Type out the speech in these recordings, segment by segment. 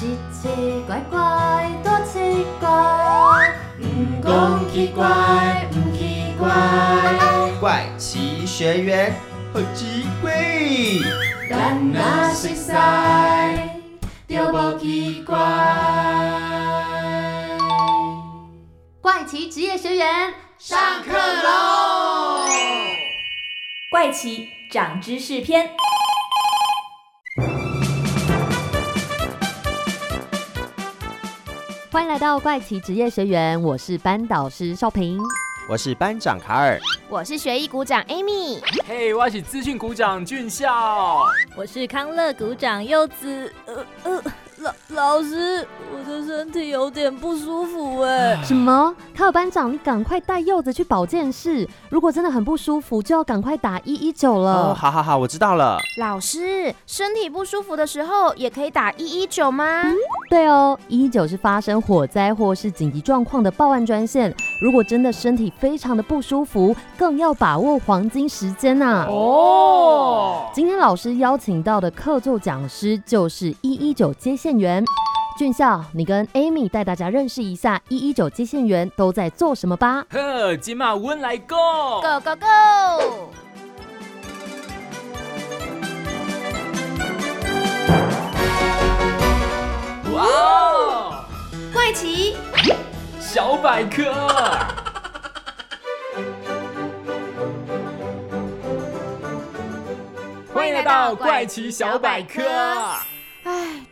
奇奇怪怪，多奇怪，唔讲奇怪，唔奇怪，怪奇学员好奇怪，咱若熟悉，就无奇怪。怪奇职业学员上课喽！怪奇长知识篇。来到怪奇职业学员，我是班导师邵平。我是班长卡尔，我是学艺股长 Amy，嘿，我是资讯股长俊孝，我是康乐股长柚子。呃呃，老老师，我的身体有点不舒服哎。什么？卡尔班长，你赶快带柚子去保健室。如果真的很不舒服，就要赶快打一一九了。哦，好好好，我知道了。老师，身体不舒服的时候也可以打一一九吗？对哦，一一九是发生火灾或是紧急状况的报案专线。如果真的身体非常的不舒服，更要把握黄金时间呐。哦，今天老师邀请到的客座讲师就是一一九接线员俊孝，你跟 Amy 带大家认识一下一一九接线员都在做什么吧。呵，今马温来 go go go go！哇哦，怪奇小百科。欢迎来到怪奇小百科。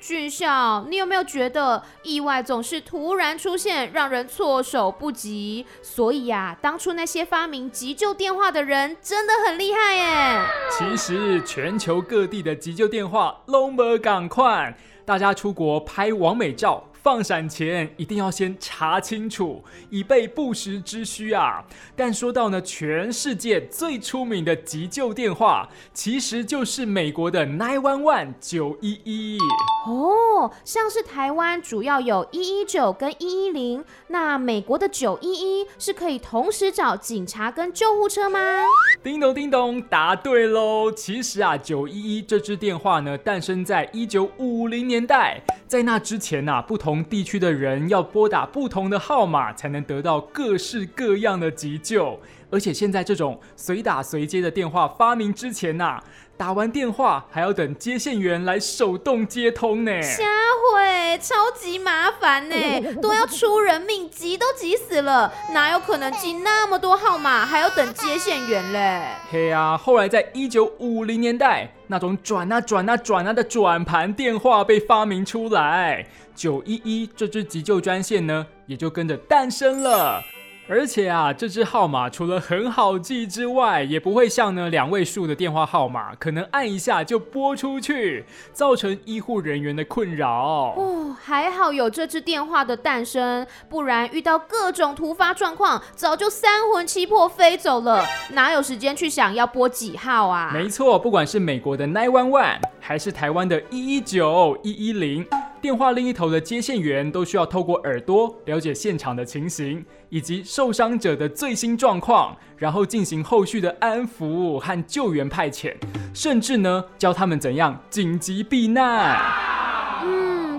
俊孝，你有没有觉得意外总是突然出现，让人措手不及？所以呀，当初那些发明急救电话的人真的很厉害耶。其实全球各地的急救电话拢无赶快，大家出国拍完美照。放闪前一定要先查清楚，以备不时之需啊！但说到呢，全世界最出名的急救电话，其实就是美国的 Nine One One 九一一。哦，像是台湾主要有一一九跟一一零，那美国的九一一是可以同时找警察跟救护车吗？叮咚叮咚，答对喽！其实啊，九一一这支电话呢，诞生在一九五零年代，在那之前呐，不同。同地区的人要拨打不同的号码，才能得到各式各样的急救。而且现在这种随打随接的电话发明之前呐，打完电话还要等接线员来手动接通呢。瞎会，超级麻烦呢，都要出人命，急都急死了，哪有可能记那么多号码，还要等接线员嘞？嘿啊，后来在一九五零年代，那种转啊转啊转啊的转盘电话被发明出来，九一一这支急救专线呢，也就跟着诞生了。而且啊，这支号码除了很好记之外，也不会像呢两位数的电话号码，可能按一下就拨出去，造成医护人员的困扰。哦，还好有这支电话的诞生，不然遇到各种突发状况，早就三魂七魄飞走了，哪有时间去想要拨几号啊？没错，不管是美国的 Nine One One，还是台湾的一一九一一零。电话另一头的接线员都需要透过耳朵了解现场的情形以及受伤者的最新状况，然后进行后续的安抚和救援派遣，甚至呢教他们怎样紧急避难。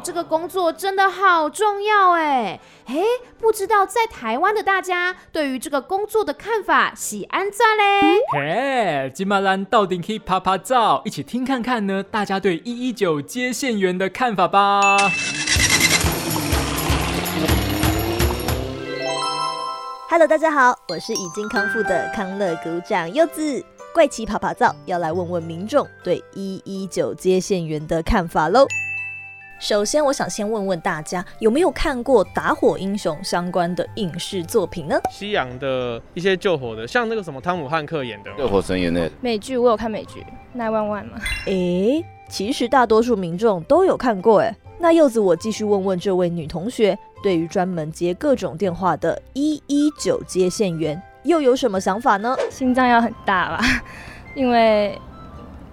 这个工作真的好重要哎哎，不知道在台湾的大家对于这个工作的看法喜安赞嘞？嘿，金马兰到底可以拍拍照，一起听看看呢？大家对一一九接线员的看法吧。Hello，大家好，我是已经康复的康乐股长柚子，怪奇爬爬照要来问问民众对一一九接线员的看法喽。首先，我想先问问大家，有没有看过打火英雄相关的影视作品呢？西洋的一些救火的，像那个什么汤姆汉克演的《救火神演》的美剧，我有看美剧《Nine One One》吗？诶，其实大多数民众都有看过诶。那柚子，我继续问问这位女同学，对于专门接各种电话的一一九接线员，又有什么想法呢？心脏要很大吧，因为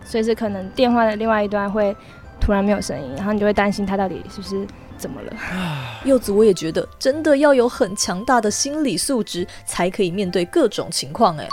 随时可能电话的另外一端会。突然没有声音，然后你就会担心他到底是不是怎么了。柚子，我也觉得真的要有很强大的心理素质，才可以面对各种情况。哎，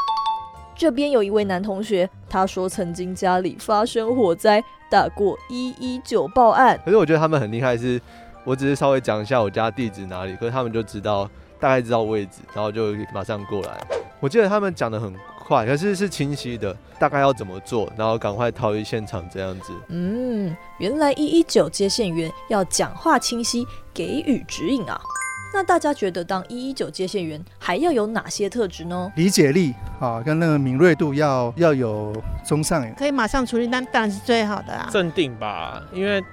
这边有一位男同学，他说曾经家里发生火灾，打过一一九报案。可是我觉得他们很厉害，是我只是稍微讲一下我家地址哪里，可是他们就知道大概知道位置，然后就马上过来。我记得他们讲的很快，可是是清晰的，大概要怎么做，然后赶快逃离现场这样子。嗯，原来一一九接线员要讲话清晰，给予指引啊。那大家觉得当一一九接线员还要有哪些特质呢？理解力啊，跟那个敏锐度要要有中上。可以马上处理，那当然是最好的啊。镇定吧，因为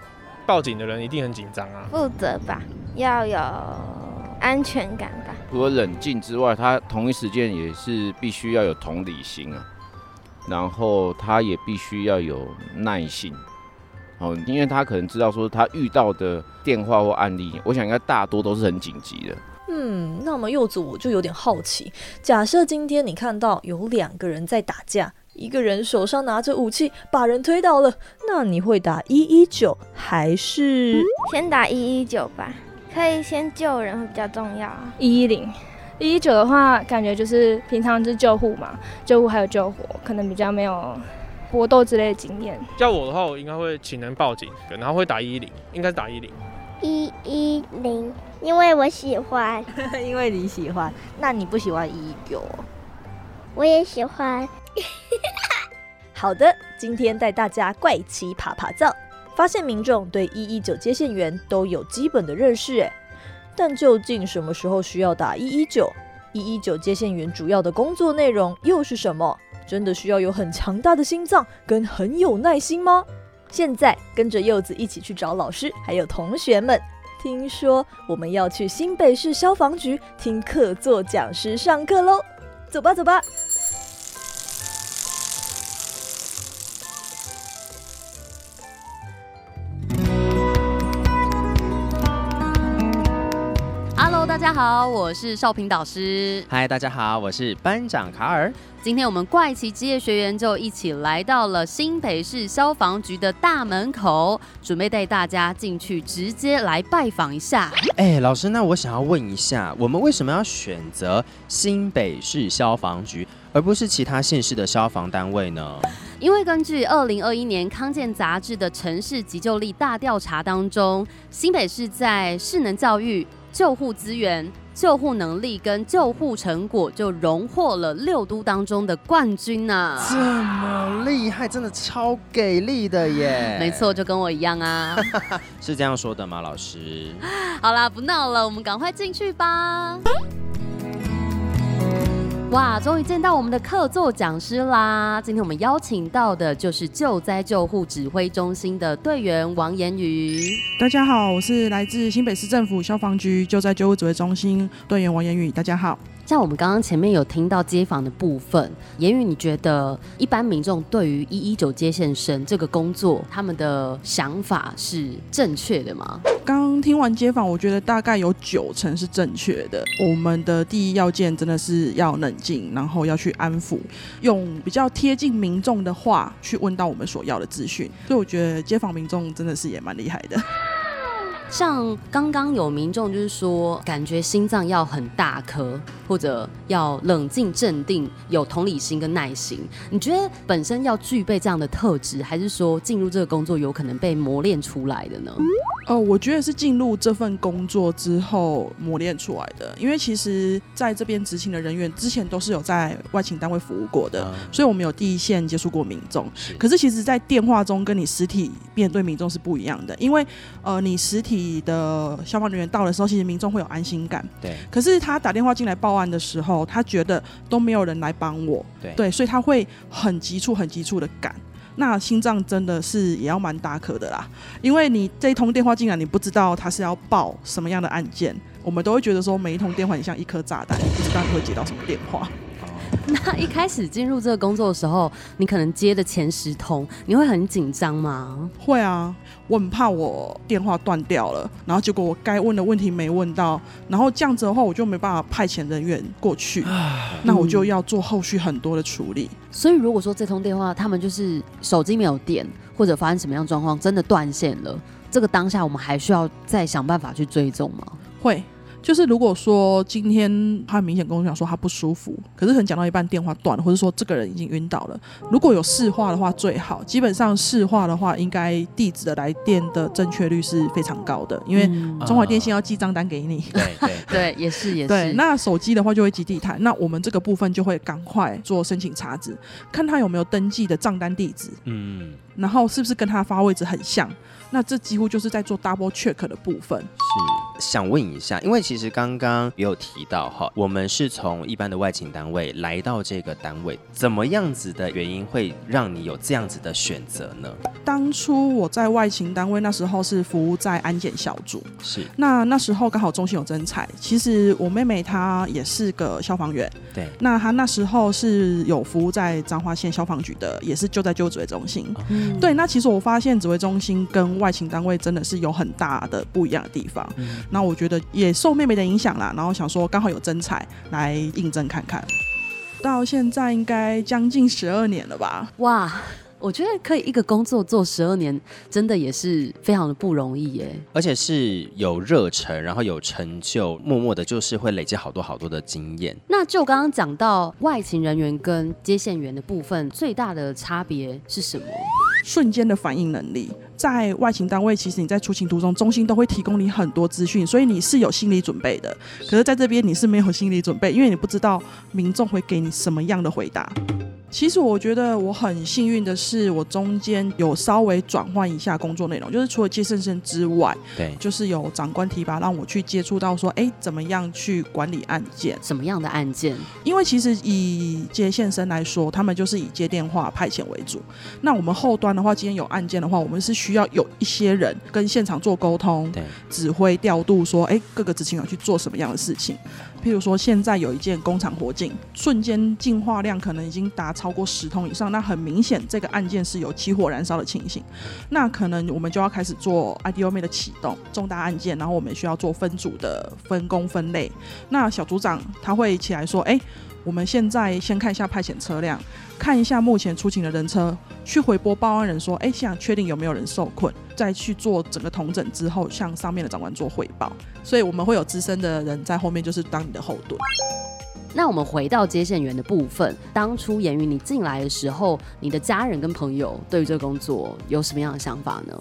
报警的人一定很紧张啊。负责吧，要有安全感吧。除了冷静之外，他同一时间也是必须要有同理心啊，然后他也必须要有耐心。哦，因为他可能知道说他遇到的电话或案例，我想应该大多都是很紧急的。嗯，那么柚子我就有点好奇，假设今天你看到有两个人在打架，一个人手上拿着武器把人推倒了，那你会打一一九还是先打一一九吧？可以先救人会比较重要。一一零，一一九的话，感觉就是平常是救护嘛，救护还有救火，可能比较没有。搏斗之类的经验，叫我的话，我应该会请人报警，然后会打一一零，应该是打一零。一一零，因为我喜欢，因为你喜欢，那你不喜欢一一九？我也喜欢。好的，今天带大家怪奇爬爬灶，发现民众对一一九接线员都有基本的认识，哎，但究竟什么时候需要打一一九？一一九接线员主要的工作内容又是什么？真的需要有很强大的心脏跟很有耐心吗？现在跟着柚子一起去找老师，还有同学们。听说我们要去新北市消防局听客座讲师上课喽，走吧走吧。大家好，我是少平导师。嗨，大家好，我是班长卡尔。今天我们怪奇职业学员就一起来到了新北市消防局的大门口，准备带大家进去直接来拜访一下。哎，老师，那我想要问一下，我们为什么要选择新北市消防局，而不是其他县市的消防单位呢？因为根据二零二一年康健杂志的城市急救力大调查当中，新北市在势能教育、救护资源。救护能力跟救护成果就荣获了六都当中的冠军呢！这么厉害，真的超给力的耶！没错，就跟我一样啊！是这样说的吗，老师？好啦，不闹了，我们赶快进去吧。哇，终于见到我们的客座讲师啦！今天我们邀请到的就是救灾救护指挥中心的队员王言宇。大家好，我是来自新北市政府消防局救灾救护指挥中心队员王言宇。大家好。像我们刚刚前面有听到街访的部分，言语你觉得一般民众对于一一九接线生这个工作，他们的想法是正确的吗？刚听完街访，我觉得大概有九成是正确的。我们的第一要件真的是要冷静，然后要去安抚，用比较贴近民众的话去问到我们所要的资讯。所以我觉得街访民众真的是也蛮厉害的。像刚刚有民众就是说，感觉心脏要很大颗，或者要冷静镇定，有同理心跟耐心。你觉得本身要具备这样的特质，还是说进入这个工作有可能被磨练出来的呢？哦，我觉得是进入这份工作之后磨练出来的。因为其实在这边执勤的人员之前都是有在外勤单位服务过的，所以我们有第一线接触过民众。可是其实，在电话中跟你实体面对民众是不一样的，因为呃，你实体。你的消防人员到的时候，其实民众会有安心感。对。可是他打电话进来报案的时候，他觉得都没有人来帮我。对。对，所以他会很急促、很急促的赶。那心脏真的是也要蛮大颗的啦，因为你这一通电话进来，你不知道他是要报什么样的案件，我们都会觉得说每一通电话很像一颗炸弹，你不知道你会接到什么电话。那一开始进入这个工作的时候，你可能接的前十通，你会很紧张吗？会啊，我很怕我电话断掉了，然后结果我该问的问题没问到，然后这样子的话，我就没办法派遣人员过去，那我就要做后续很多的处理。所以如果说这通电话他们就是手机没有电，或者发生什么样状况，真的断线了，这个当下我们还需要再想办法去追踪吗？会。就是如果说今天他很明显跟我讲说他不舒服，可是可能讲到一半电话断了，或者说这个人已经晕倒了，如果有市话的话最好。基本上市话的话，应该地址的来电的正确率是非常高的，因为 中华电信要寄账单给你。对对对，也是也是。对，那手机的话就会寄地毯，那我们这个部分就会赶快做申请查址，看他有没有登记的账单地址，嗯，然后是不是跟他发位置很像。那这几乎就是在做 double check 的部分。是想问一下，因为其实刚刚也有提到哈，我们是从一般的外勤单位来到这个单位，怎么样子的原因会让你有这样子的选择呢？当初我在外勤单位那时候是服务在安检小组，是。那那时候刚好中心有征才，其实我妹妹她也是个消防员，对，那她那时候是有服务在彰化县消防局的，也是就在救指挥中心，嗯对，那其实我发现指挥中心跟外勤单位真的是有很大的不一样的地方。那我觉得也受妹妹的影响啦，然后想说刚好有真彩来印证看看。到现在应该将近十二年了吧？哇，我觉得可以一个工作做十二年，真的也是非常的不容易耶。而且是有热忱，然后有成就，默默的就是会累积好多好多的经验。那就刚刚讲到外勤人员跟接线员的部分，最大的差别是什么？瞬间的反应能力，在外勤单位，其实你在出勤途中，中心都会提供你很多资讯，所以你是有心理准备的。可是在这边你是没有心理准备，因为你不知道民众会给你什么样的回答。其实我觉得我很幸运的是，我中间有稍微转换一下工作内容，就是除了接线生之外，对，就是有长官提拔让我去接触到说，哎，怎么样去管理案件？什么样的案件？因为其实以接线生来说，他们就是以接电话派遣为主。那我们后端的话，今天有案件的话，我们是需要有一些人跟现场做沟通，对，指挥调度，说，哎，各个执勤员去做什么样的事情。譬如说，现在有一件工厂火警，瞬间净化量可能已经达超过十通以上，那很明显这个案件是有起火燃烧的情形，那可能我们就要开始做 IDOM 的启动，重大案件，然后我们需要做分组的分工分类。那小组长他会起来说，哎。我们现在先看一下派遣车辆，看一下目前出勤的人车，去回拨报案人说，哎，想确定有没有人受困，再去做整个同整之后，向上面的长官做汇报。所以我们会有资深的人在后面，就是当你的后盾。那我们回到接线员的部分，当初言语你进来的时候，你的家人跟朋友对于这个工作有什么样的想法呢？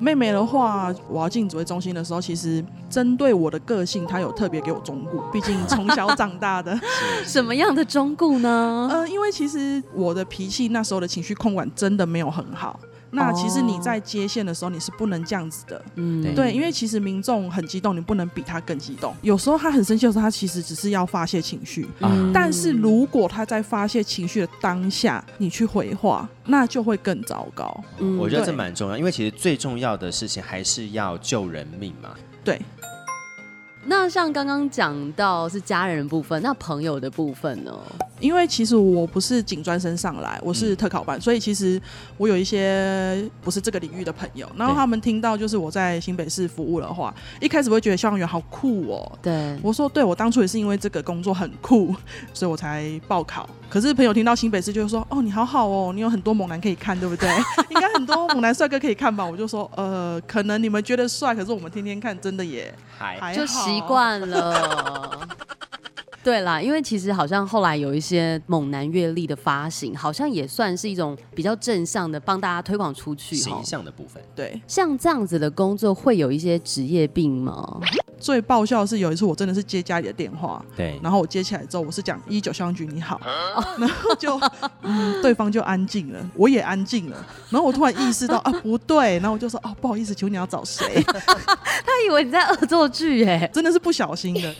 妹妹的话，我要进指挥中心的时候，其实针对我的个性，她有特别给我忠固。毕竟从小长大的，什么样的忠固呢？呃，因为其实我的脾气那时候的情绪控管真的没有很好。那其实你在接线的时候，你是不能这样子的，嗯，对，因为其实民众很激动，你不能比他更激动。有时候他很生气的时候，他其实只是要发泄情绪，但是如果他在发泄情绪的当下，你去回话，那就会更糟糕。嗯我觉得这蛮重要，因为其实最重要的事情还是要救人命嘛。对。那像刚刚讲到是家人部分，那朋友的部分呢？因为其实我不是警专升上来，我是特考班，所以其实我有一些不是这个领域的朋友。然后他们听到就是我在新北市服务的话，一开始会觉得消防员好酷哦。对，我说对，我当初也是因为这个工作很酷，所以我才报考。可是朋友听到新北市就会说：“哦，你好好哦，你有很多猛男可以看，对不对？应该很多猛男帅哥可以看吧？”我就说：“呃，可能你们觉得帅，可是我们天天看，真的也还就习惯了。”对啦，因为其实好像后来有一些猛男阅历的发行，好像也算是一种比较正向的帮大家推广出去形象的部分。对，像这样子的工作会有一些职业病吗？最爆笑的是有一次我真的是接家里的电话，对，然后我接起来之后我是讲一九消防局你好，然后就嗯对方就安静了，我也安静了，然后我突然意识到啊不对，然后我就说哦不好意思，求你要找谁？他以为你在恶作剧哎，真的是不小心的。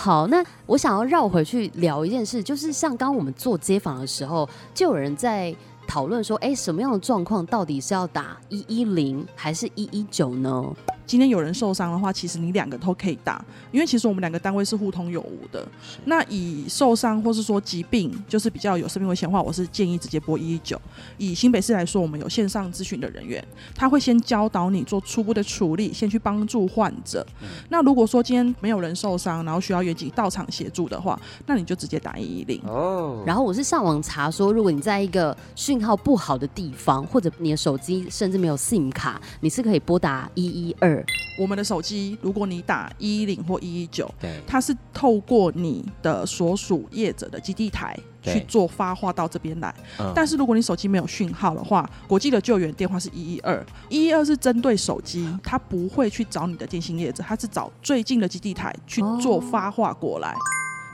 好，那我想要绕回去聊一件事，就是像刚我们做街访的时候，就有人在讨论说，哎，什么样的状况到底是要打一一零还是一一九呢？今天有人受伤的话，其实你两个都可以打，因为其实我们两个单位是互通有无的。那以受伤或是说疾病，就是比较有生命危险的话，我是建议直接拨一一九。以新北市来说，我们有线上咨询的人员，他会先教导你做初步的处理，先去帮助患者。那如果说今天没有人受伤，然后需要远警到场协助的话，那你就直接打一一零。哦。然后我是上网查说，如果你在一个讯号不好的地方，或者你的手机甚至没有 SIM 卡，你是可以拨打一一二。我们的手机，如果你打一一零或一一九，对，它是透过你的所属业者的基地台去做发话到这边来。嗯但是如果你手机没有讯号的话，国际的救援电话是一一二，一一二是针对手机，它不会去找你的电信业者，它是找最近的基地台去做发话过来。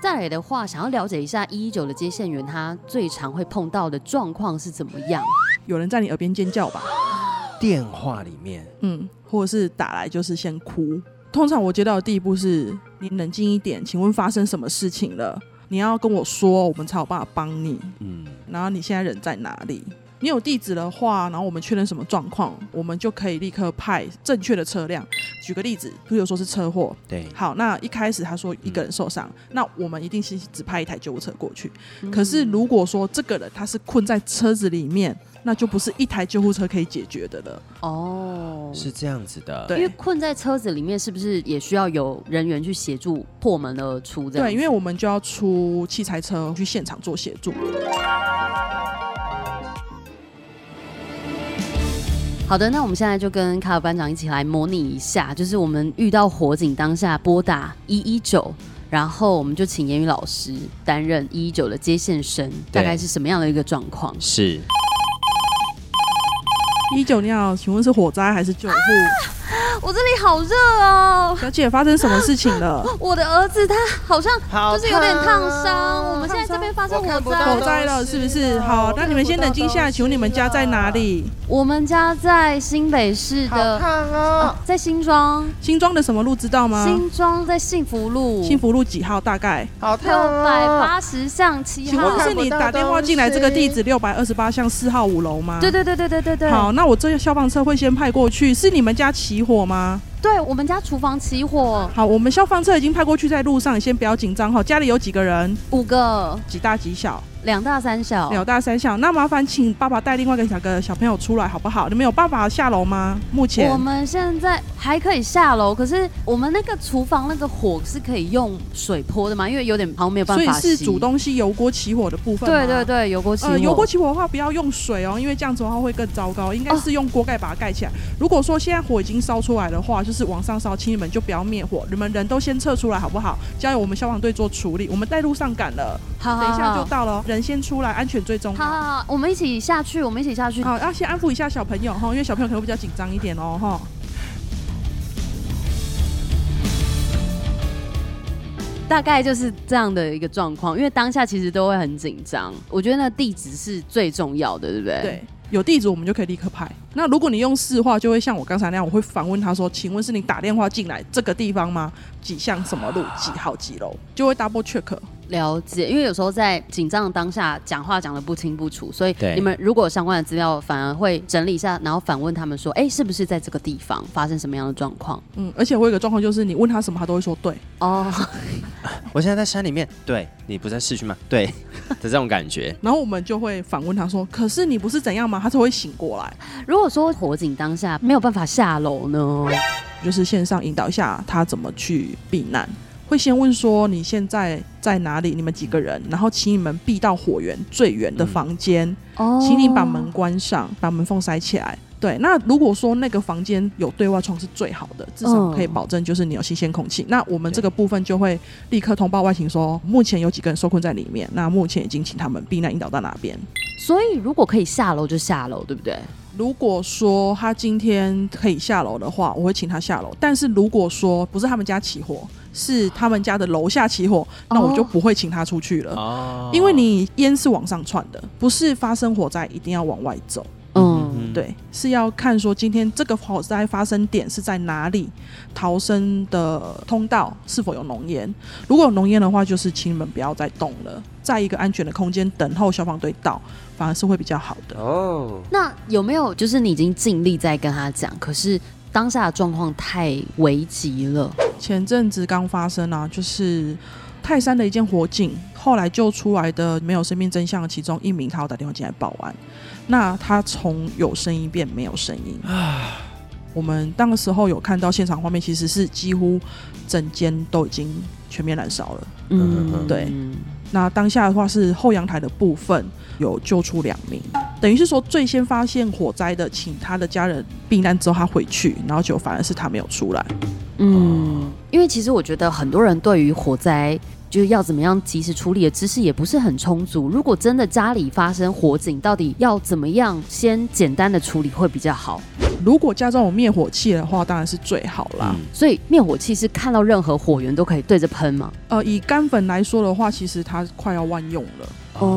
再来的话，想要了解一下一一九的接线员他最常会碰到的状况是怎么样？有人在你耳边尖叫吧？电话里面，嗯，或者是打来就是先哭。通常我接到的第一步是你冷静一点，请问发生什么事情了？你要跟我说，我们才有办法帮你。嗯，然后你现在人在哪里？你有地址的话，然后我们确认什么状况，我们就可以立刻派正确的车辆。举个例子，比如说是车祸，对，好，那一开始他说一个人受伤，那我们一定是只派一台救护车过去。嗯可是如果说这个人他是困在车子里面，那就不是一台救护车可以解决的了。哦，是这样子的。对因为困在车子里面，是不是也需要有人员去协助破门而出？这样对，因为我们就要出器材车去现场做协助。好的，那我们现在就跟卡尔班长一起来模拟一下，就是我们遇到火警当下拨打一一九，然后我们就请言语老师担任一一九的接线生，大概是什么样的一个状况？是一九，你好，请问是火灾还是救护？我这里好热哦，小姐，发生什么事情了？我的儿子他好像就是有点烫烫伤，啊我们现在这边发生火灾，火灾了是不是？好，那你们先冷静下来。请问你们家在哪里？我们家在新北市的，哦在新庄，新庄的什么路知道吗？新庄在幸福路，幸福路几号？大概？好六百八十巷七请号。问是你打电话进来这个地址六百二十八巷四号五楼吗？对对对对对对对。好，那我这消防车会先派过去。是你们家起火吗？对我们家厨房起火。好，我们消防车已经派过去，在路上，你先不要紧张哈。家里有几个人？五个，几大几小？两大三小。两大三小。那麻烦请爸爸带另外一个小个小朋友出来好不好？你们有办法下楼吗？目前我们现在还可以下楼，可是我们那个厨房那个火是可以用水泼的吗？因为有点好像没有办所以是煮东西油锅起火的部分。对对对，油锅起火。呃，油锅起火的话，不要用水哦，因为这样子的话会更糟糕。应该是用锅盖把它盖起来。如果说现在火已经烧出来的话，就是往上烧，请你们就不要灭火，你们人都先撤出来好不好？交由我们消防队做处理。我们带路上赶了，好好等一下就到了哦，人先出来，安全最重要。好好好，我们一起下去，我们一起下去。好，要先安抚一下小朋友哈，因为小朋友可能会比较紧张一点哦哈。大概就是这样的一个状况，因为当下其实都会很紧张。我觉得那地址是最重要的，对不对？对，有地址我们就可以立刻拍。那如果你用市话，就会像我刚才那样，我会反问他说：“请问是你打电话进来这个地方吗？几巷什么路几号几楼？”就会 double check。了解，因为有时候在紧张的当下讲话讲的不清不楚，所以你们如果有相关的资料，反而会整理一下，然后反问他们说：“哎，是不是在这个地方发生什么样的状况嗯，而且我有一个状况就是，你问他什么，他都会说对。？”哦，我现在在山里面，对你不在市区吗？对的这种感觉。然后我们就会反问他说：“可是你不是怎样吗？”他才会醒过来。如果说火警当下没有办法下楼呢？就是线上引导一下他怎么去避难。会先问说你现在在哪里？你们几个人？然后请你们避到火源最远的房间，哦请你把门关上，把门缝塞起来。对，那如果说那个房间有对外窗是最好的，至少可以保证就是你有新鲜空气。那我们这个部分就会立刻通报外勤说，目前有几个人受困在里面，那目前已经请他们避难引导到哪边。所以如果可以下楼就下楼，对不对？如果说他今天可以下楼的话，我会请他下楼。但是如果说不是他们家起火，是他们家的楼下起火，那我就不会请他出去了。哦因为你烟是往上窜的，不是发生火灾一定要往外走。嗯，对，是要看说今天这个火灾发生点是在哪里，逃生的通道是否有浓烟。如果有浓烟的话，就是请你们不要再动了，在一个安全的空间等候消防队到，反而是会比较好的。哦，那有没有就是你已经尽力在跟他讲，可是当下的状况太危急了？前阵子刚发生啊，就是泰山的一件火警，后来救出来的没有生命真相的其中一名，他有打电话进来报案。那他从有声音变没有声音啊。我们当时候有看到现场画面，其实是几乎整间都已经全面燃烧了。嗯，对。那当下的话是后阳台的部分有救出两名，等于是说最先发现火灾的，请他的家人避难之后他回去，然后就反而是他没有出来。嗯，因为其实我觉得很多人对于火灾就是要怎么样及时处理的知识也不是很充足。如果真的家里发生火警，到底要怎么样先简单的处理会比较好？如果家中有灭火器的话，当然是最好啦。所以灭火器是看到任何火源都可以对着喷吗？呃，以干粉来说的话，其实它快要万用了。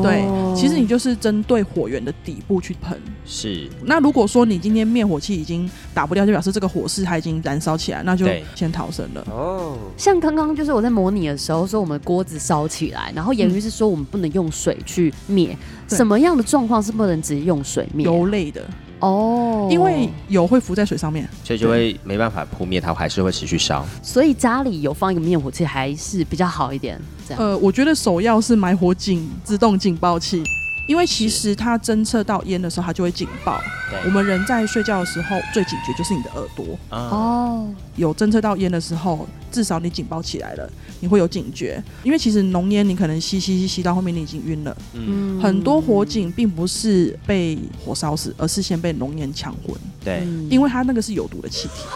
对，其实你就是针对火源的底部去喷。是。那如果说你今天灭火器已经打不掉，就表示这个火势它已经燃烧起来，那就先逃生了。哦。像刚刚就是我在模拟的时候说，我们锅子烧起来，然后言语是说我们不能用水去灭。什么样的状况是不能直接用水灭？油类的。哦，因为油会浮在水上面，所以就会没办法扑灭，它还是会持续烧。所以家里有放一个灭火器还是比较好一点。这样，呃，我觉得首要是买火警自动警报器。因为其实它侦测到烟的时候，它就会警报。我们人在睡觉的时候，最警觉就是你的耳朵。哦，有侦测到烟的时候，至少你警报起来了，你会有警觉。因为其实浓烟，你可能吸吸吸吸到后面，你已经晕了。嗯，很多火警并不是被火烧死，而是先被浓烟抢昏。对，因为它那个是有毒的气体。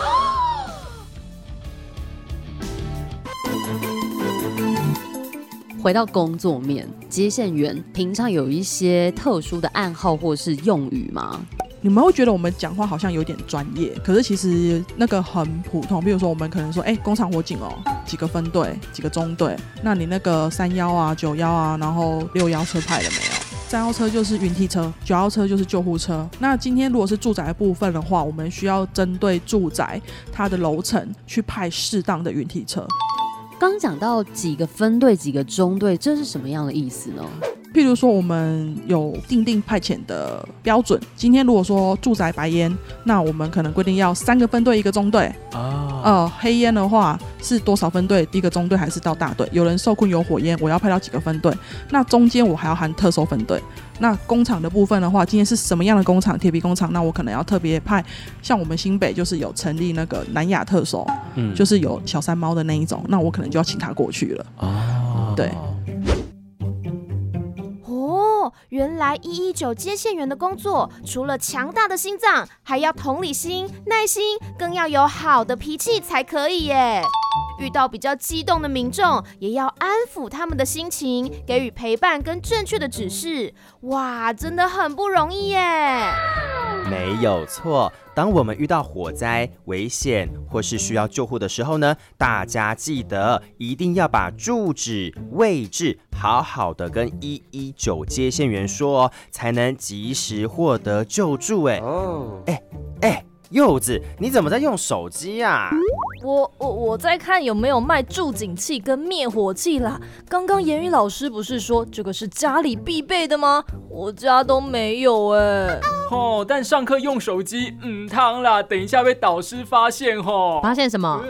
回到工作面，接线员平常有一些特殊的暗号或是用语吗？你们会觉得我们讲话好像有点专业，可是其实那个很普通。比如说，我们可能说，哎，工厂火警哦，几个分队，几个中队，那你那个三幺啊、九幺啊，然后六幺车派了没有？三幺车就是云梯车，九幺车就是救护车。那今天如果是住宅部分的话，我们需要针对住宅它的楼层去派适当的云梯车。刚讲到几个分队、几个中队，这是什么样的意思呢？譬如说，我们有定定派遣的标准。今天如果说住宅白烟，那我们可能规定要三个分队一个中队啊。呃，黑烟的话是多少分队？第一个中队还是到大队？有人受困有火焰，我要派到几个分队？那中间我还要含特收分队。那工厂的部分的话，今天是什么样的工厂？铁皮工厂，那我可能要特别派，像我们新北就是有成立那个南亚特搜，嗯，就是有小山猫的那一种，那我可能就要请他过去了。哦，对。原来一一九接线员的工作，除了强大的心脏，还要同理心、耐心，更要有好的脾气才可以耶。遇到比较激动的民众，也要安抚他们的心情，给予陪伴跟正确的指示。哇，真的很不容易耶！没有错，当我们遇到火灾、危险或是需要救护的时候呢，大家记得一定要把住址、位置好好的跟一一九接线员说，才能及时获得救助。哎，哦，哎，哎。柚子，你怎么在用手机呀？我我我在看有没有卖助警器跟灭火器啦。刚刚言语老师不是说这个是家里必备的吗？我家都没有哎。哦，但上课用手机，嗯，汤啦，等一下被导师发现哦。发现什么？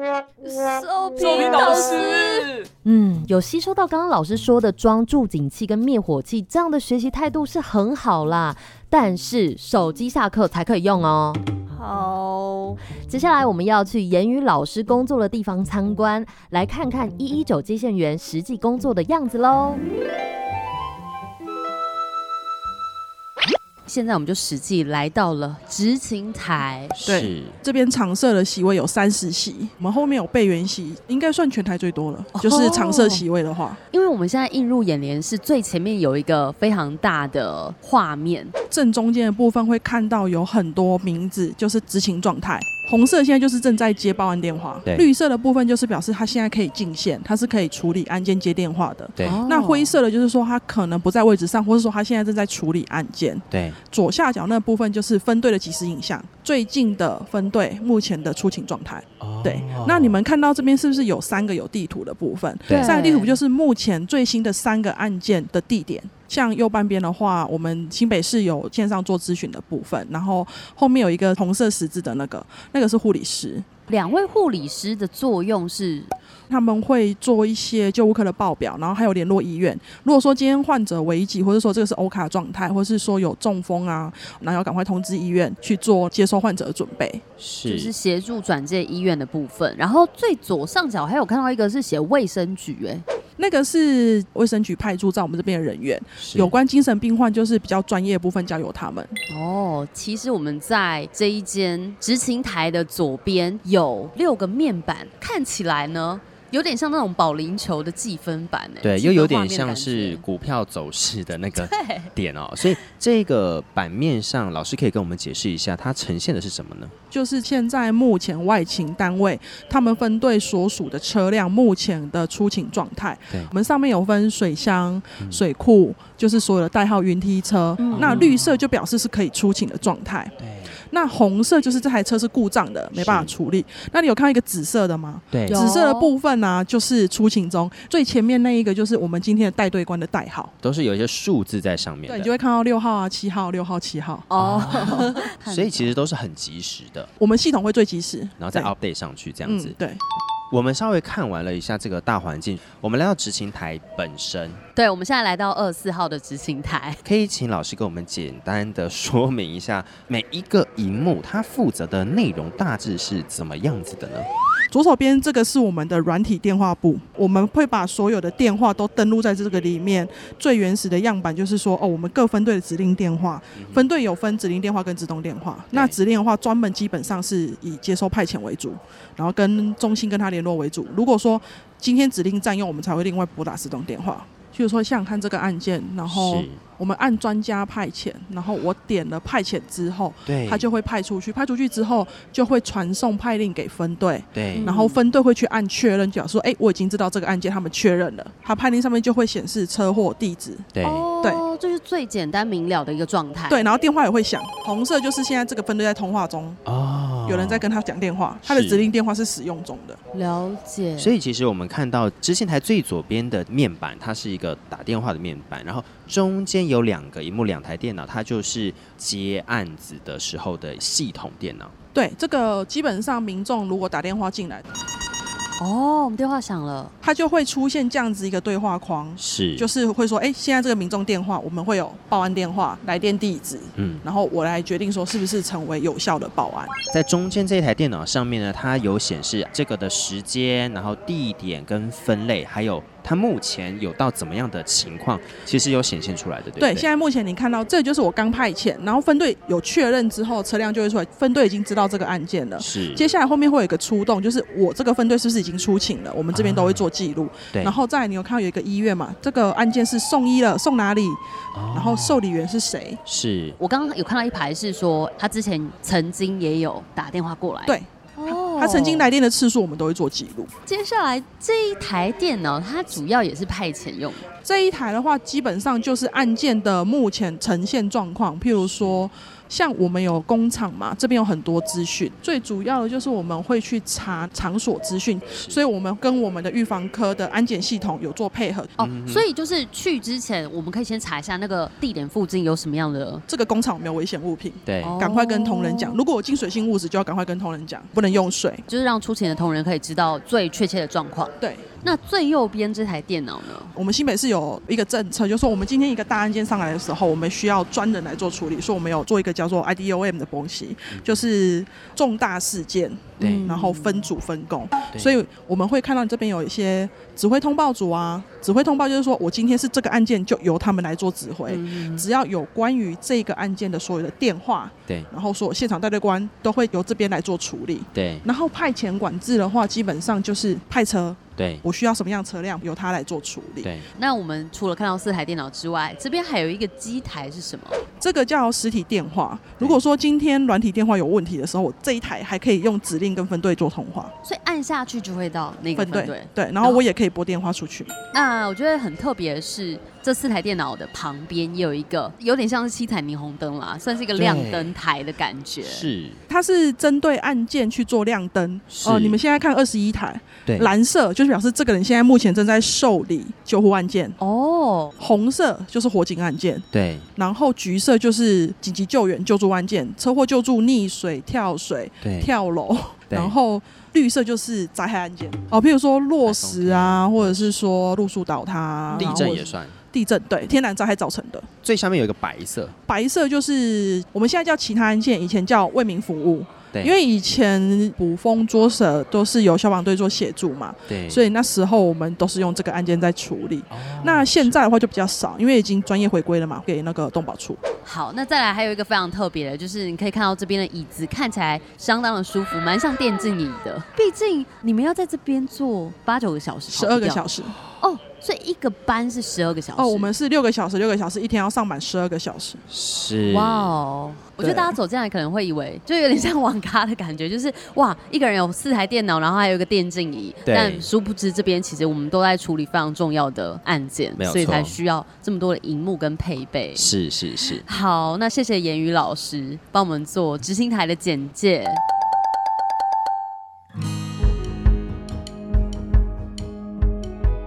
收皮导师。嗯，有吸收到刚刚老师说的装助警器跟灭火器，这样的学习态度是很好啦。但是手机下课才可以用哦。好，接下来我们要去言语老师工作的地方参观，来看看一一九接线员实际工作的样子喽。现在我们就实际来到了执勤台，对，这边常设的席位有三十席，我们后面有备员席，应该算全台最多了。就是常设席位的话，因为我们现在映入眼帘是最前面有一个非常大的画面，正中间的部分会看到有很多名字，就是执勤状态。红色现在就是正在接报案电话，绿色的部分就是表示他现在可以进线，他是可以处理案件接电话的。对，那灰色的就是说他可能不在位置上，或者说他现在正在处理案件。对，左下角那部分就是分队的即时影像，最近的分队目前的出勤状态。对，那你们看到这边是不是有三个有地图的部分？对，三个地图就是目前最新的三个案件的地点。像右半边的话，我们新北市有线上做咨询的部分，然后后面有一个红色十字的那个，那个是护理师。两位护理师的作用是，他们会做一些救护科的报表，然后还有联络医院。如果说今天患者危急，或者说这个是欧卡状态，或是说有中风啊，然后要赶快通知医院去做接收患者的准备，是就是协助转介医院的部分。然后最左上角还有看到一个是写卫生局，哎。那个是卫生局派驻在我们这边的人员，有关精神病患就是比较专业的部分交由他们。哦，其实我们在这一间执勤台的左边有六个面板，看起来呢。有点像那种保龄球的计分板哎，对，又有点像是股票走势的那个 点哦，所以这个版面上，老师可以跟我们解释一下，它呈现的是什么呢？就是现在目前外勤单位他们分队所属的车辆目前的出勤状态。对，我们上面有分水箱、水库，就是所有的代号云梯车。那绿色就表示是可以出勤的状态。对。那红色就是这台车是故障的，没办法处理。那你有看到一个紫色的吗？对，紫色的部分呢，就是出勤中最前面那一个，就是我们今天的带队官的代号，都是有一些数字在上面。对，你就会看到六号啊、七号、六号、七号。哦，所以其实都是很及时的。我们系统会最及时，然后再 update 上去这样子。对。我们稍微看完了一下这个大环境，我们来到执勤台本身。对，我们现在来到二四号的执勤台，可以请老师给我们简单的说明一下每一个荧幕它负责的内容大致是怎么样子的呢？左手边这个是我们的软体电话簿，我们会把所有的电话都登录在这个里面。最原始的样板就是说，哦，我们各分队的指令电话，分队有分指令电话跟自动电话。那指令的话，专门基本上是以接收派遣为主，然后跟中心跟他联络为主。如果说今天指令占用，我们才会另外拨打自动电话。就是说，像看这个案件，然后。我们按专家派遣，然后我点了派遣之后，对，他就会派出去。派出去之后，就会传送派令给分队，对，然后分队会去按确认，讲说，哎，我已经知道这个案件，他们确认了，他派令上面就会显示车祸地址，对，对，这是最简单明了的一个状态。对，然后电话也会响，红色就是现在这个分队在通话中，哦，有人在跟他讲电话，他的指令电话是使用中的。了解。所以其实我们看到支线台最左边的面板，它是一个打电话的面板，然后中间有两个荧幕。两台电脑，它就是接案子的时候的系统电脑。对，这个基本上民众如果打电话进来。哦，我们电话响了，它就会出现这样子一个对话框，是，就是会说，哎，现在这个民众电话，我们会有报案电话、来电地址，嗯，然后我来决定说是不是成为有效的报案。在中间这一台电脑上面呢，它有显示这个的时间，然后地点跟分类，还有。它目前有到怎么样的情况，其实有显现出来的，对对？现在目前你看到，这就是我刚派遣，然后分队有确认之后，车辆就会出来，分队已经知道这个案件了。是。接下来后面会有一个出动，就是我这个分队是不是已经出勤了？我们这边都会做记录。对。然后再你有看到有一个医院嘛？这个案件是送医了，送哪里？然后受理员是谁？是我刚刚有看到一排是说，他之前曾经也有打电话过来。对。他曾经来电的次数，我们都会做记录。接下来这一台电脑，它主要也是派遣用。这一台的话，基本上就是案件的目前呈现状况，譬如说。像我们有工厂嘛，这边有很多资讯，最主要的就是我们会去查场所资讯，所以我们跟我们的预防科的安检系统有做配合。哦，所以就是去之前，我们可以先查一下那个地点附近有什么样的这个工厂有没有危险物品，对，赶快跟同仁讲。如果有进水性物质，就要赶快跟同仁讲，不能用水，就是让出勤的同仁可以知道最确切的状况。对。那最右边这台电脑呢？我们新北市有一个政策，就是说我们今天一个大案件上来的时候，我们需要专人来做处理，说我们有做一个叫做 IDOM 的东西，就是重大事件，对，然后分组分工，所以我们会看到这边有一些指挥通报组啊，指挥通报就是说我今天是这个案件，就由他们来做指挥，只要有关于这个案件的所有的电话，对，然后说现场带队官都会由这边来做处理，对，然后派遣管制的话，基本上就是派车。对我需要什么样车辆，由他来做处理。对，那我们除了看到四台电脑之外，这边还有一个机台是什么？这个叫实体电话。如果说今天软体电话有问题的时候，我这一台还可以用指令跟分队做通话，所以按下去就会到那个分队。对，然后我也可以拨电话出去。那我觉得很特别的是。这四台电脑的旁边也有一个，有点像是七彩霓虹灯啦，算是一个亮灯台的感觉。是，它是针对案件去做亮灯。哦，你们现在看二十一台，对，蓝色就是表示这个人现在目前正在受理救护案件。哦，红色就是火警案件。对，然后橘色就是紧急救援救助案件，车祸救助、溺水、跳水、跳楼。然后绿色就是灾害案件。哦，譬如说落石啊，或者是说路树倒塌，地震也算。地震对天然灾害造成的，最下面有一个白色，白色就是我们现在叫其他案件，以前叫为民服务。对因为以前捕风捉蛇都是由消防队做协助嘛，对所以那时候我们都是用这个案件在处理。那现在的话就比较少，因为已经专业回归了嘛，给那个动保处。好，那再来还有一个非常特别的，就是你可以看到这边的椅子看起来相当的舒服，蛮像电竞椅的。毕竟你们要在这边坐八九个小时，十二个小时。哦，所以一个班是十二个小时。哦，我们是六个小时，六个小时，一天要上满十二个小时。是哇哦！我觉得大家走进来可能会以为，就有点像网咖的感觉，就是哇，一个人有四台电脑，然后还有一个电竞椅。对但殊不知这边其实我们都在处理非常重要的案件，所以才需要这么多的荧幕跟配备。是是是，好，那谢谢言语老师帮我们做执行台的简介。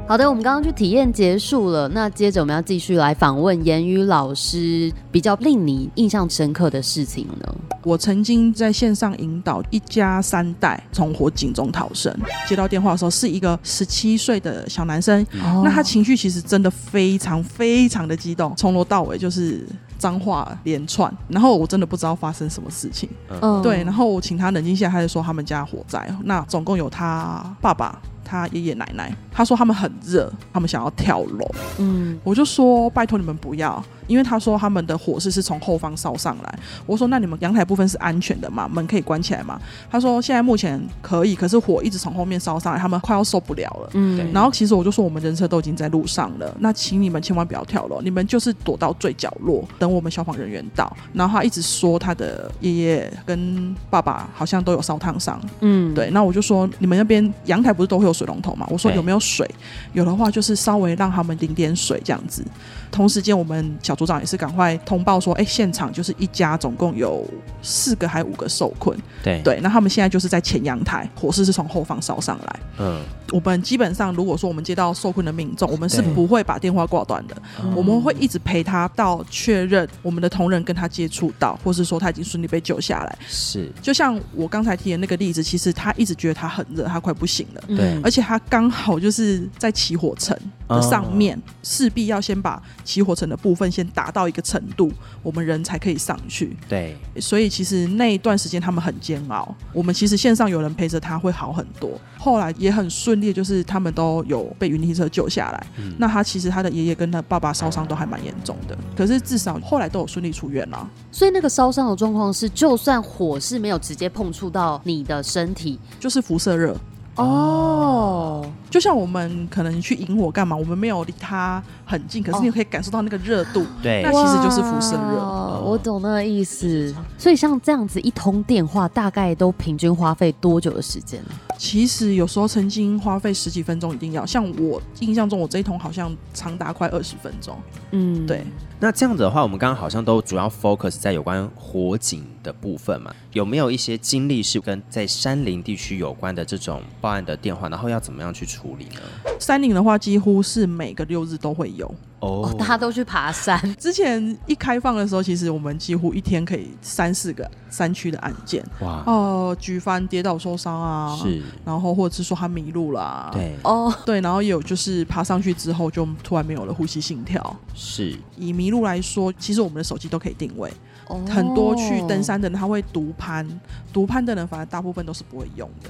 好的，我们刚刚去体验结束了，那接着我们要继续来访问言语老师，比较令你印象深刻的事情呢？我曾经在线上引导一家三代从火警中逃生。接到电话的时候，是一个十七岁的小男生，哦那他情绪其实真的非常非常的激动，从头到尾就是脏话连串，然后我真的不知道发生什么事情。嗯对，然后我请他冷静下来，他就说他们家火灾，那总共有他爸爸。他爷爷奶奶，他说他们很热，他们想要跳楼。嗯，我就说拜托你们不要，因为他说他们的火势是从后方烧上来。我说那你们阳台部分是安全的吗？门可以关起来吗？他说现在目前可以，可是火一直从后面烧上来，他们快要受不了了。嗯然后其实我就说我们人车都已经在路上了，那请你们千万不要跳楼，你们就是躲到最角落，等我们消防人员到。然后他一直说他的爷爷跟爸爸好像都有烧烫伤。嗯，对，那我就说你们那边阳台不是都会有水龙头嘛？我说有没有水？有的话就是稍微让他们淋点水这样子。同时间，我们小组长也是赶快通报说，哎，现场就是一家总共有四个还五个受困。对对，那他们现在就是在前阳台，火势是从后方烧上来。嗯，我们基本上，如果说我们接到受困的民众，我们是不会把电话挂断的，哦我们会一直陪他到确认我们的同仁跟他接触到，或是说他已经顺利被救下来。是就像我刚才提的那个例子，其实他一直觉得他很热，他快不行了。对而且他刚好就是在起火层的上面，哦势必要先把起火层的部分先达到一个程度，我们人才可以上去。对，所以其实那一段时间他们很煎熬。我们其实线上有人陪着他会好很多，后来也很顺利，就是他们都有被云梯车救下来。嗯那他其实他的爷爷跟他爸爸烧伤都还蛮严重的，可是至少后来都有顺利出院了。所以那个烧伤的状况是，就算火是没有直接碰触到你的身体，就是辐射热。哦，就像我们可能去引火干嘛，我们没有离它很近，可是你可以感受到那个热度。对那其实就是辐射热。哦，我懂那个意思。所以像这样子一通电话，大概都平均花费多久的时间呢？其实有时候曾经花费十几分钟，一定要。像我印象中，我这一通好像长达快二十分钟。嗯，对。那这样子的话，我们刚刚好像都主要 focus 在有关火警的部分嘛？有没有一些经历是跟在山林地区有关的这种报案的电话，然后要怎么样去处理呢？山林的话，几乎是每个六日都会有。哦，大家都去爬山。之前一开放的时候，其实我们几乎一天可以三四个山区的案件。哇哦，举凡跌倒受伤啊，是，然后或者是说他迷路啦，对哦，对，然后也有就是爬上去之后就突然没有了呼吸心跳。是，以迷路来说，其实我们的手机都可以定位。哦很多去登山的人他会独攀，独攀的人反而大部分都是不会用的。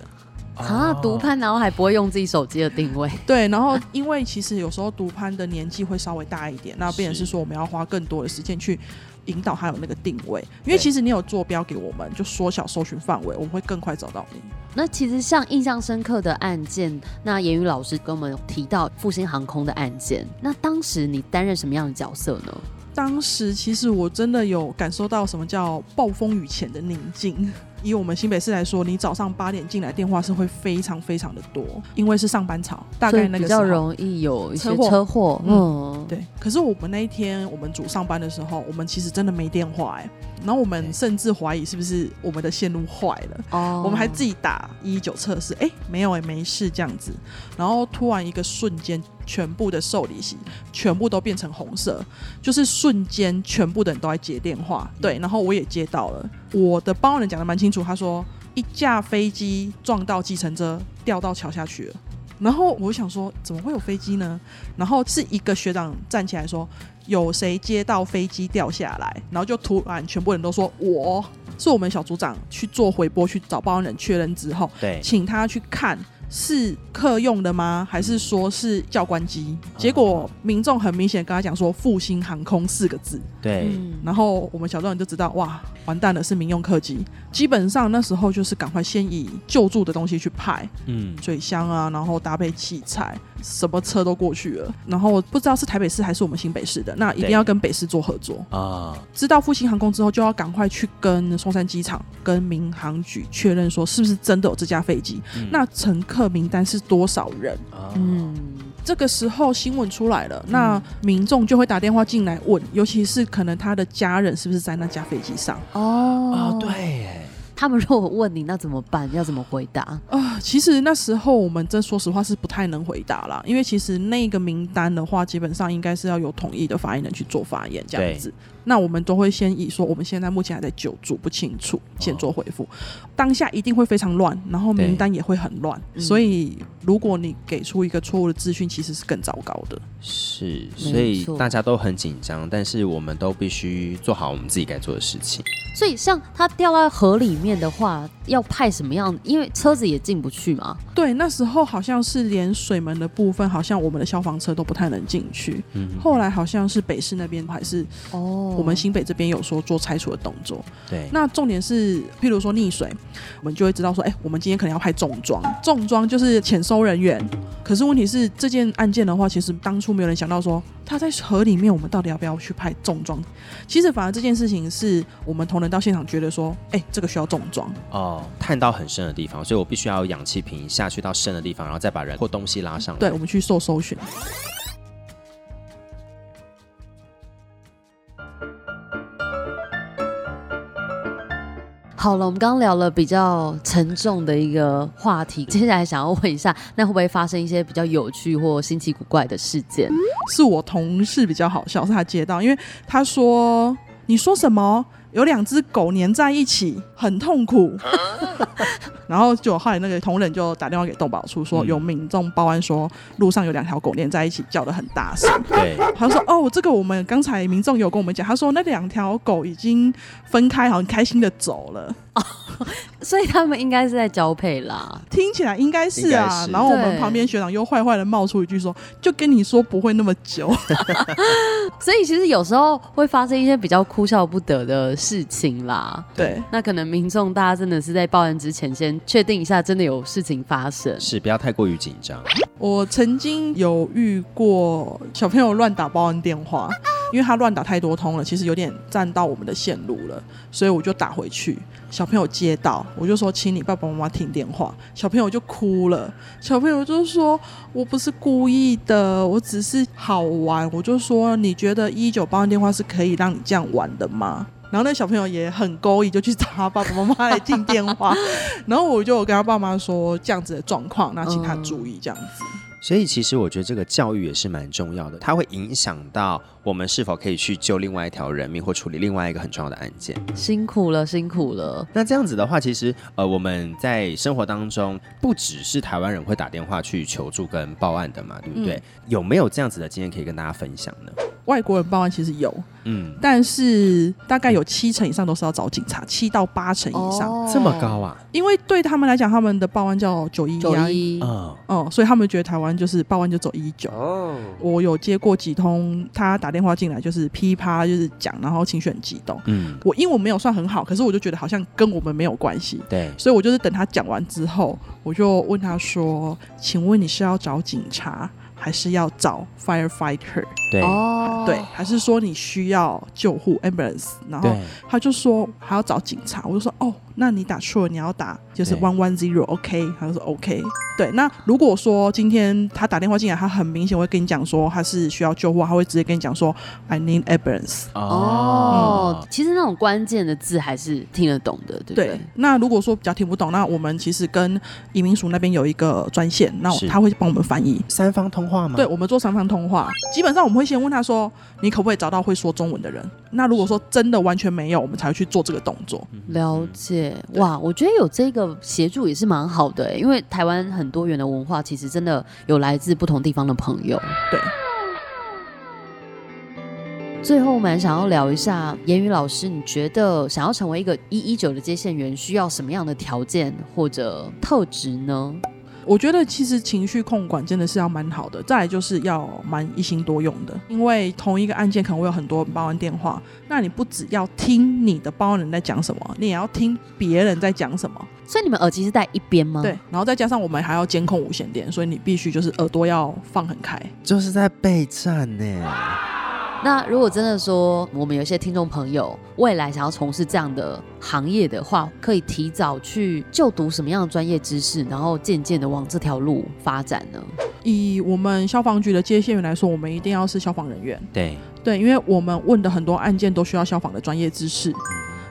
啊，独攀然后还不会用自己手机的定位，对，然后因为其实有时候独攀的年纪会稍微大一点，那变成是说我们要花更多的时间去引导他有那个定位，因为其实你有坐标给我们，就缩小搜寻范围，我们会更快找到你。那其实像印象深刻的案件，那言语老师跟我们有提到复兴航空的案件，那当时你担任什么样的角色呢？当时其实我真的有感受到什么叫暴风雨前的宁静。以我们新北市来说，你早上八点进来，电话是会非常非常的多，因为是上班潮，大概那个比较容易有一些车祸。嗯，嗯，对。可是我们那一天我们组上班的时候，我们其实真的没电话哎、然后我们甚至怀疑是不是我们的线路坏了，哦我们还自己打一一九测试，哎，没有哎、没事这样子。然后突然一个瞬间，全部的受理席全部都变成红色，就是瞬间全部的人都在接电话，对，然后我也接到了，我的帮人讲的蛮清楚，他说一架飞机撞到计程车，掉到桥下去了。然后我想说，怎么会有飞机呢？然后是一个学长站起来说，有谁接到飞机掉下来？然后就突然全部人都说我，是我们小组长去做回拨去找报案人确认之后，对请他去看。是客用的吗？还是说是教官机？结果民众很明显跟他讲说“复兴航空”四个字。对，然后我们小众人就知道，哇，完蛋了，是民用客机。基本上那时候就是赶快先以救助的东西去派，嗯，水箱啊，然后搭配器材，什么车都过去了。然后不知道是台北市还是我们新北市的，那一定要跟北市做合作啊。知道复兴航空之后，就要赶快去跟松山机场、跟民航局确认说，是不是真的有这架飞机？那乘客。名单是多少人？嗯，这个时候新闻出来了，那民众就会打电话进来问，尤其是可能他的家人是不是在那架飞机上？哦哦，对，他们如果问你，那怎么办？要怎么回答？啊，其实那时候我们真说实话是不太能回答啦，因为其实那个名单的话，基本上应该是要有统一的发言人去做发言这样子。那我们都会先以说，我们现在目前还在救助，不清楚，先做回复。当下一定会非常乱，然后名单也会很乱，所以如果你给出一个错误的资讯，其实是更糟糕的。是，所以大家都很紧张，但是我们都必须做好我们自己该做的事情。所以，像它掉到河里面的话，要派什么样？因为车子也进不去嘛。对，那时候好像是连水门的部分，好像我们的消防车都不太能进去。嗯，后来好像是北市那边还是哦。我们新北这边有说做拆除的动作，对。那重点是，譬如说溺水，我们就会知道说，哎，我们今天可能要派重装，重装就是潜收人员。可是问题是，这件案件的话，其实当初没有人想到说，他在河里面，我们到底要不要去派重装？其实反而这件事情是我们同仁到现场觉得说，哎，这个需要重装哦，探到很深的地方，所以我必须要有氧气瓶下去到深的地方，然后再把人或东西拉上来。对，我们去受搜寻。好了，我们刚聊了比较沉重的一个话题，接下来想要问一下，那会不会发生一些比较有趣或新奇古怪的事件？是我同事比较好笑，是他接到，因为他说：“你说什么？有两只狗粘在一起，很痛苦。” 然后就后来那个同仁就打电话给动保处说，有民众报案说路上有两条狗粘在一起叫的很大声。对，他说哦，这个我们刚才民众有跟我们讲，他说那两条狗已经分开，好像开心的走了。所以他们应该是在交配啦，听起来应该是啊。然后我们旁边学长又坏坏的冒出一句说：“就跟你说不会那么久。” 所以其实有时候会发生一些比较哭笑不得的事情啦。对，那可能民众大家真的是在报案之前先确定一下，真的有事情发生，是不要太过于紧张。我曾经有遇过小朋友乱打报案电话，因为他乱打太多通了，其实有点占到我们的线路了，所以我就打回去。小朋友接到，我就说，请你爸爸妈妈听电话。小朋友就哭了，小朋友就说，我不是故意的，我只是好玩。我就说，你觉得一九八电话是可以让你这样玩的吗？然后那小朋友也很勾引，就去找他爸爸妈妈来听电话。然后我就跟他爸妈说这样子的状况，那请他注意这样子。所以其实我觉得这个教育也是蛮重要的，它会影响到我们是否可以去救另外一条人命或处理另外一个很重要的案件。辛苦了，辛苦了。那这样子的话，其实呃我们在生活当中不只是台湾人会打电话去求助跟报案的嘛，对不对？有没有这样子的经验可以跟大家分享呢？外国人报案其实有，嗯，但是大概有七成以上都是要找警察，七到八成以上，这么高啊？因为对他们来讲，他们的报案叫九一一，嗯，哦，所以他们觉得台湾就是报案就走一九。哦，我有接过几通，他打电话进来就是噼啪就是讲，然后情绪很激动。嗯，我英文没有算很好，可是我就觉得好像跟我们没有关系。对，所以我就是等他讲完之后，我就问他说：“请问你是要找警察？”还是要找 firefighter，对，对，还是说你需要救护 ambulance，然后他就说还要找警察，我就说哦。那你打错了，你要打就是 one one zero，OK，他就说 OK。对，那如果说今天他打电话进来，他很明显会跟你讲说他是需要救护，他会直接跟你讲说 I need ambulance。哦，其实那种关键的字还是听得懂的，对不对？那如果说比较听不懂，那我们其实跟移民署那边有一个专线，那他会帮我们翻译三方通话吗？对，我们做三方通话，基本上我们会先问他说你可不可以找到会说中文的人？那如果说真的完全没有，我们才会去做这个动作。了解。哇，我觉得有这个协助也是蛮好的，因为台湾很多元的文化，其实真的有来自不同地方的朋友。对。最后，我们想要聊一下，言语老师，你觉得想要成为一个一一九的接线员，需要什么样的条件或者特质呢？我觉得其实情绪控管真的是要蛮好的，再来就是要蛮一心多用的，因为同一个案件可能会有很多报案电话，那你不只要听你的报案人在讲什么，你也要听别人在讲什么。所以你们耳机是在一边吗？对，然后再加上我们还要监控无线电，所以你必须就是耳朵要放很开，就是在备战呢。那如果真的说，我们有些听众朋友未来想要从事这样的行业的话，可以提早去就读什么样的专业知识，然后渐渐的往这条路发展呢？以我们消防局的接线员来说，我们一定要是消防人员。对对，因为我们问的很多案件都需要消防的专业知识。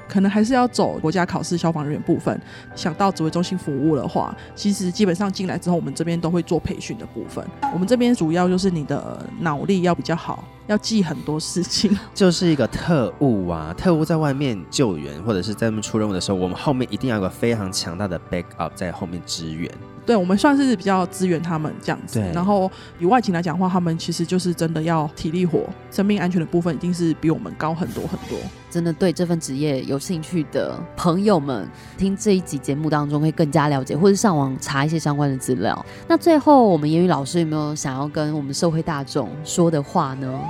可能还是要走国家考试消防人员部分。想到指挥中心服务的话，其实基本上进来之后，我们这边都会做培训的部分。我们这边主要就是你的脑力要比较好，要记很多事情。就是一个特务啊，特务在外面救援或者是在外面出任务的时候，我们后面一定要有个非常强大的 backup 在后面支援。对，我们算是比较支援他们这样子。然后以外勤来讲的话，他们其实就是真的要体力活，生命安全的部分一定是比我们高很多很多。真的对这份职业有兴趣的朋友们，听这一集节目当中会更加了解，或者上网查一些相关的资料。那最后，我们言语老师有没有想要跟我们社会大众说的话呢？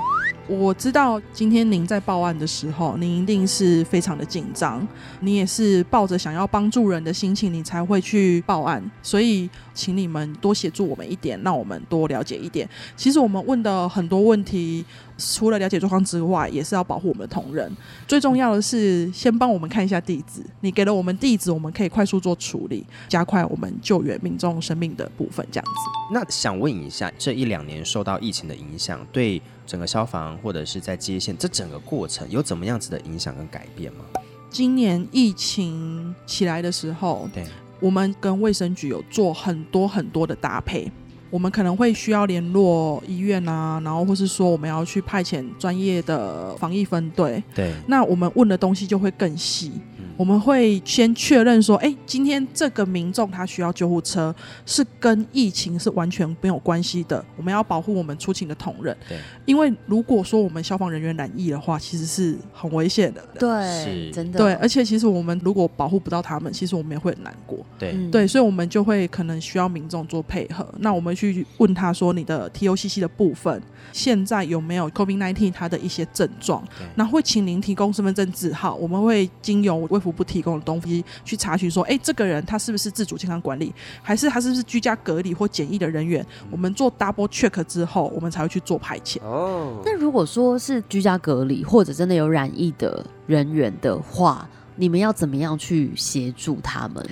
我知道今天您在报案的时候，您一定是非常的紧张，你也是抱着想要帮助人的心情，你才会去报案。所以，请你们多协助我们一点，让我们多了解一点。其实我们问的很多问题，除了了解状况之外，也是要保护我们的同仁。最重要的是，先帮我们看一下地址。你给了我们地址，我们可以快速做处理，加快我们救援民众生命的部分。这样子。那想问一下，这一两年受到疫情的影响，对整个消防或者是在接线这整个过程有怎么样子的影响跟改变吗？今年疫情起来的时候，对，我们跟卫生局有做很多很多的搭配。我们可能会需要联络医院啊，然后或是说我们要去派遣专业的防疫分队。对，那我们问的东西就会更细。我们会先确认说，哎，今天这个民众他需要救护车，是跟疫情是完全没有关系的。我们要保护我们出勤的同仁。对，因为如果说我们消防人员染疫的话，其实是很危险的。对，是真的。对，而且其实我们如果保护不到他们，其实我们也会很难过。对，对，所以我们就会可能需要民众做配合。那我们去问他说，你的 TOCC 的部分现在有没有 COVID-19 它的一些症状？那会请您提供身份证字号，我们会经由卫福部提供的东西去查询说，哎，这个人他是不是自主健康管理，还是他是不是居家隔离或检疫的人员？我们做 double check 之后，我们才会去做排遣。哦，那如果说是居家隔离或者真的有染疫的人员的话，你们要怎么样去协助他们？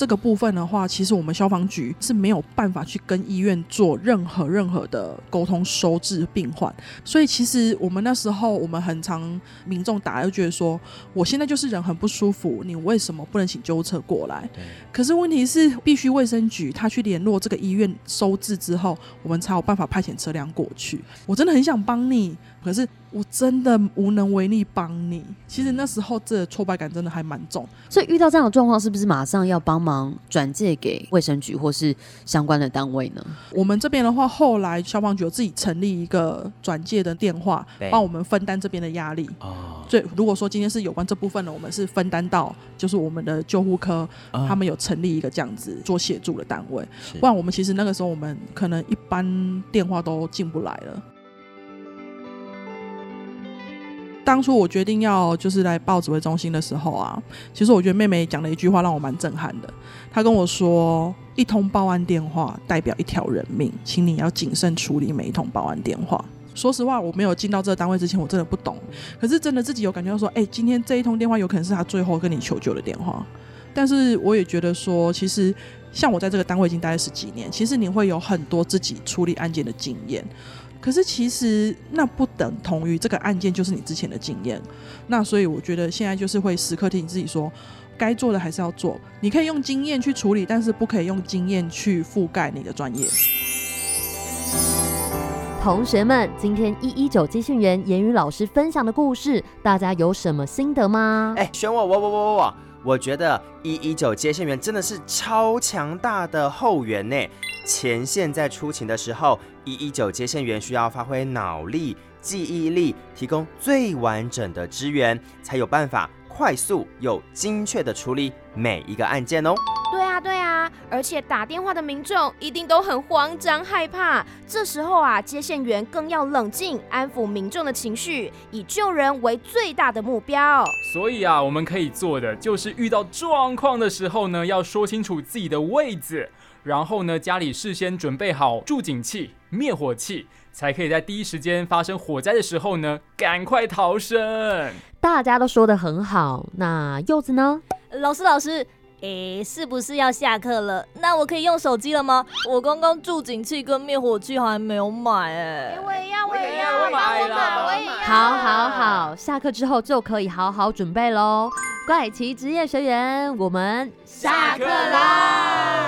这个部分的话，其实我们消防局是没有办法去跟医院做任何任何的沟通收治病患，所以其实我们那时候我们很常民众打就觉得说，我现在就是人很不舒服，你为什么不能请救护车过来？可是问题是，必须卫生局他去联络这个医院收治之后，我们才有办法派遣车辆过去。我真的很想帮你，可是我真的无能为力帮你。其实那时候这挫败感真的还蛮重。所以遇到这样的状况，是不是马上要帮忙转介给卫生局或是相关的单位呢？我们这边的话，后来消防局有自己成立一个转介的电话，帮我们分担这边的压力。哦，所以如果说今天是有关这部分的，我们是分担到就是我们的救护科，啊他们有成立一个这样子做协助的单位，不然我们其实那个时候我们可能一般电话都进不来了。当初我决定要就是来报指挥中心的时候啊，其实我觉得妹妹讲了一句话让我蛮震撼的。她跟我说：“一通报案电话代表一条人命，请你要谨慎处理每一通报案电话。”说实话，我没有进到这个单位之前，我真的不懂。可是真的自己有感觉到说，哎、今天这一通电话有可能是他最后跟你求救的电话。但是我也觉得说，其实像我在这个单位已经待了十几年，其实你会有很多自己处理案件的经验。可是其实那不等同于这个案件就是你之前的经验。那所以我觉得现在就是会时刻提醒自己说，该做的还是要做。你可以用经验去处理，但是不可以用经验去覆盖你的专业。同学们，今天一一九接线员言语老师分享的故事，大家有什么心得吗？哎，选我，我我我我我，我觉得一一九接线员真的是超强大的后援呢。前线在出勤的时候，一一九接线员需要发挥脑力、记忆力，提供最完整的支援，才有办法快速又精确的处理每一个案件哦。对啊，对啊，而且打电话的民众一定都很慌张害怕，这时候啊，接线员更要冷静，安抚民众的情绪，以救人为最大的目标。所以啊，我们可以做的就是遇到状况的时候呢，要说清楚自己的位置，然后呢，家里事先准备好助警器、灭火器，才可以在第一时间发生火灾的时候呢，赶快逃生。大家都说的很好，那柚子呢？老师，老师。诶，是不是要下课了？那我可以用手机了吗？我刚刚助警器跟灭火器还没有买哎。我也要，我也要，我买了，我也要。好，好，好，下课之后就可以好好准备喽。怪奇职业学员，我们下课啦。